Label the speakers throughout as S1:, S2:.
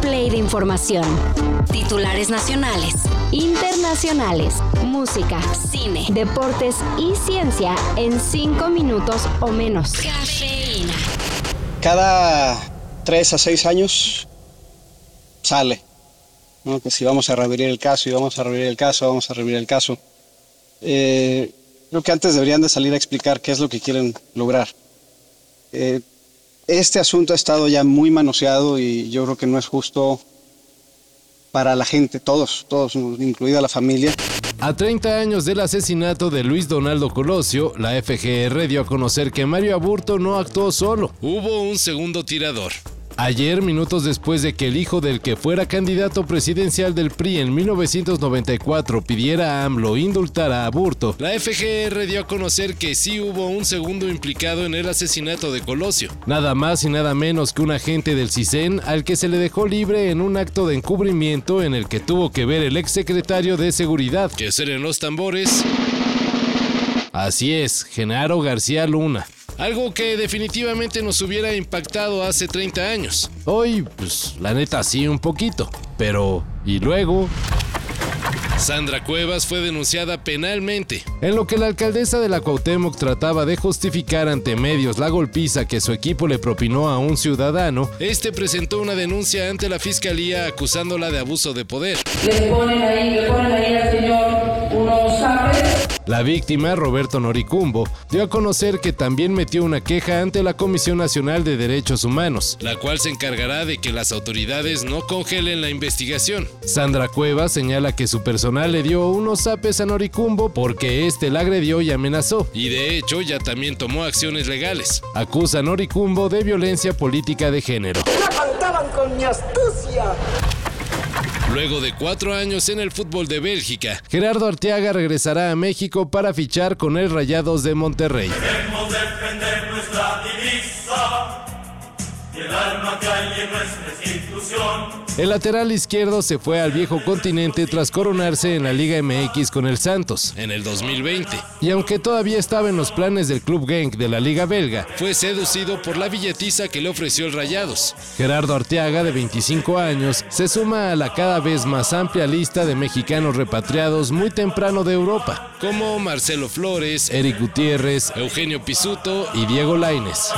S1: play de información. Titulares nacionales, internacionales, música, cine, deportes y ciencia en cinco minutos o menos. Cafeína.
S2: Cada tres a seis años sale. Que si vamos a reabrir el caso y vamos a reabrir el caso, vamos a reabrir el caso. Eh, creo que antes deberían de salir a explicar qué es lo que quieren lograr. Eh, este asunto ha estado ya muy manoseado y yo creo que no es justo para la gente, todos, todos, incluida la familia.
S3: A 30 años del asesinato de Luis Donaldo Colosio, la FGR dio a conocer que Mario Aburto no actuó solo. Hubo un segundo tirador. Ayer, minutos después de que el hijo del que fuera candidato presidencial del PRI en 1994 pidiera a AMLO indultar a Aburto, la FGR dio a conocer que sí hubo un segundo implicado en el asesinato de Colosio. Nada más y nada menos que un agente del CISEN al que se le dejó libre en un acto de encubrimiento en el que tuvo que ver el exsecretario de Seguridad, que ser en los tambores. Así es, Genaro García Luna. Algo que definitivamente nos hubiera impactado hace 30 años. Hoy, pues la neta sí un poquito. Pero, ¿y luego? Sandra Cuevas fue denunciada penalmente. En lo que la alcaldesa de la Cuauhtémoc trataba de justificar ante medios la golpiza que su equipo le propinó a un ciudadano, este presentó una denuncia ante la fiscalía acusándola de abuso de poder.
S4: Le ponen ahí, le ponen ahí
S3: la víctima, Roberto Noricumbo, dio a conocer que también metió una queja ante la Comisión Nacional de Derechos Humanos, la cual se encargará de que las autoridades no congelen la investigación. Sandra Cueva señala que su personal le dio unos zapes a Noricumbo porque este la agredió y amenazó, y de hecho ya también tomó acciones legales. Acusa a Noricumbo de violencia política de género.
S5: con mi astucia!
S3: Luego de cuatro años en el fútbol de Bélgica, Gerardo Arteaga regresará a México para fichar con el Rayados de Monterrey. El lateral izquierdo se fue al viejo continente tras coronarse en la Liga MX con el Santos en el 2020. Y aunque todavía estaba en los planes del club Genk de la Liga belga, fue seducido por la billetiza que le ofreció el Rayados. Gerardo Arteaga, de 25 años, se suma a la cada vez más amplia lista de mexicanos repatriados muy temprano de Europa, como Marcelo Flores, Eric Gutiérrez, Eugenio Pisuto y Diego Laines.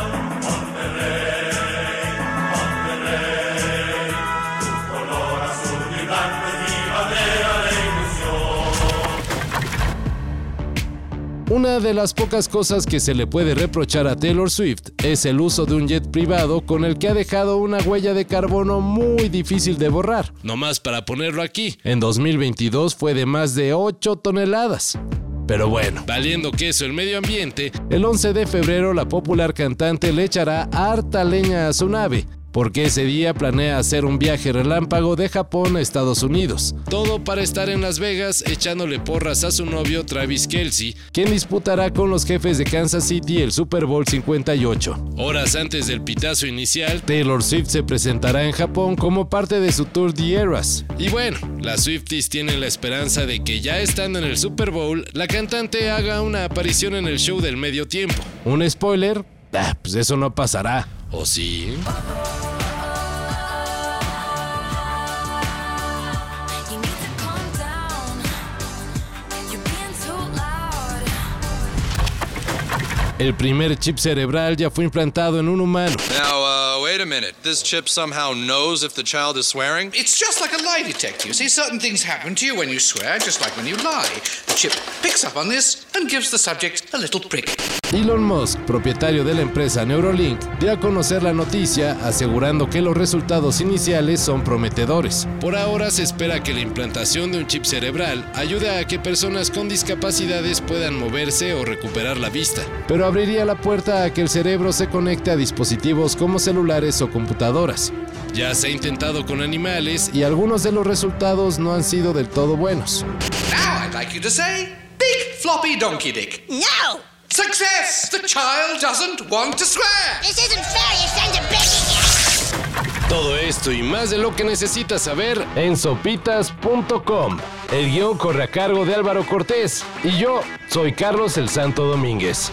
S3: Una de las pocas cosas que se le puede reprochar a Taylor Swift es el uso de un jet privado con el que ha dejado una huella de carbono muy difícil de borrar. No más para ponerlo aquí, en 2022 fue de más de 8 toneladas. Pero bueno, valiendo queso el medio ambiente, el 11 de febrero la popular cantante le echará harta leña a su nave, porque ese día planea hacer un viaje relámpago de Japón a Estados Unidos. Todo para estar en Las Vegas echándole porras a su novio Travis Kelsey, quien disputará con los jefes de Kansas City el Super Bowl 58. Horas antes del pitazo inicial, Taylor Swift se presentará en Japón como parte de su tour The Eras. Y bueno, las Swifties tienen la esperanza de que ya estando en el Super Bowl, la cantante haga una aparición en el show del medio tiempo. ¿Un spoiler? Ah, pues eso no pasará. ¿O sí? El primer chip cerebral ya fue implantado en un humano.
S6: Now, uh, wait a minute. This chip somehow knows if the child is swearing?
S7: It's just like a lie detector. You see, certain things happen to you when you swear, just like when you lie. The chip picks up on this and gives the subject a little prick.
S3: Elon Musk, propietario de la empresa Neuralink, dio a conocer la noticia asegurando que los resultados iniciales son prometedores. Por ahora se espera que la implantación de un chip cerebral ayude a que personas con discapacidades puedan moverse o recuperar la vista, pero abriría la puerta a que el cerebro se conecte a dispositivos como celulares o computadoras. Ya se ha intentado con animales y algunos de los resultados no han sido del todo buenos.
S7: Now I'd like you to say, big floppy donkey dick.
S8: No!
S7: Success! The child doesn't want to swear.
S8: This isn't fair. Your son's a baby.
S3: Todo esto y más de lo que necesitas saber en sopitas.com. El guion corre a cargo de Álvaro Cortés y yo soy Carlos el Santo Domínguez.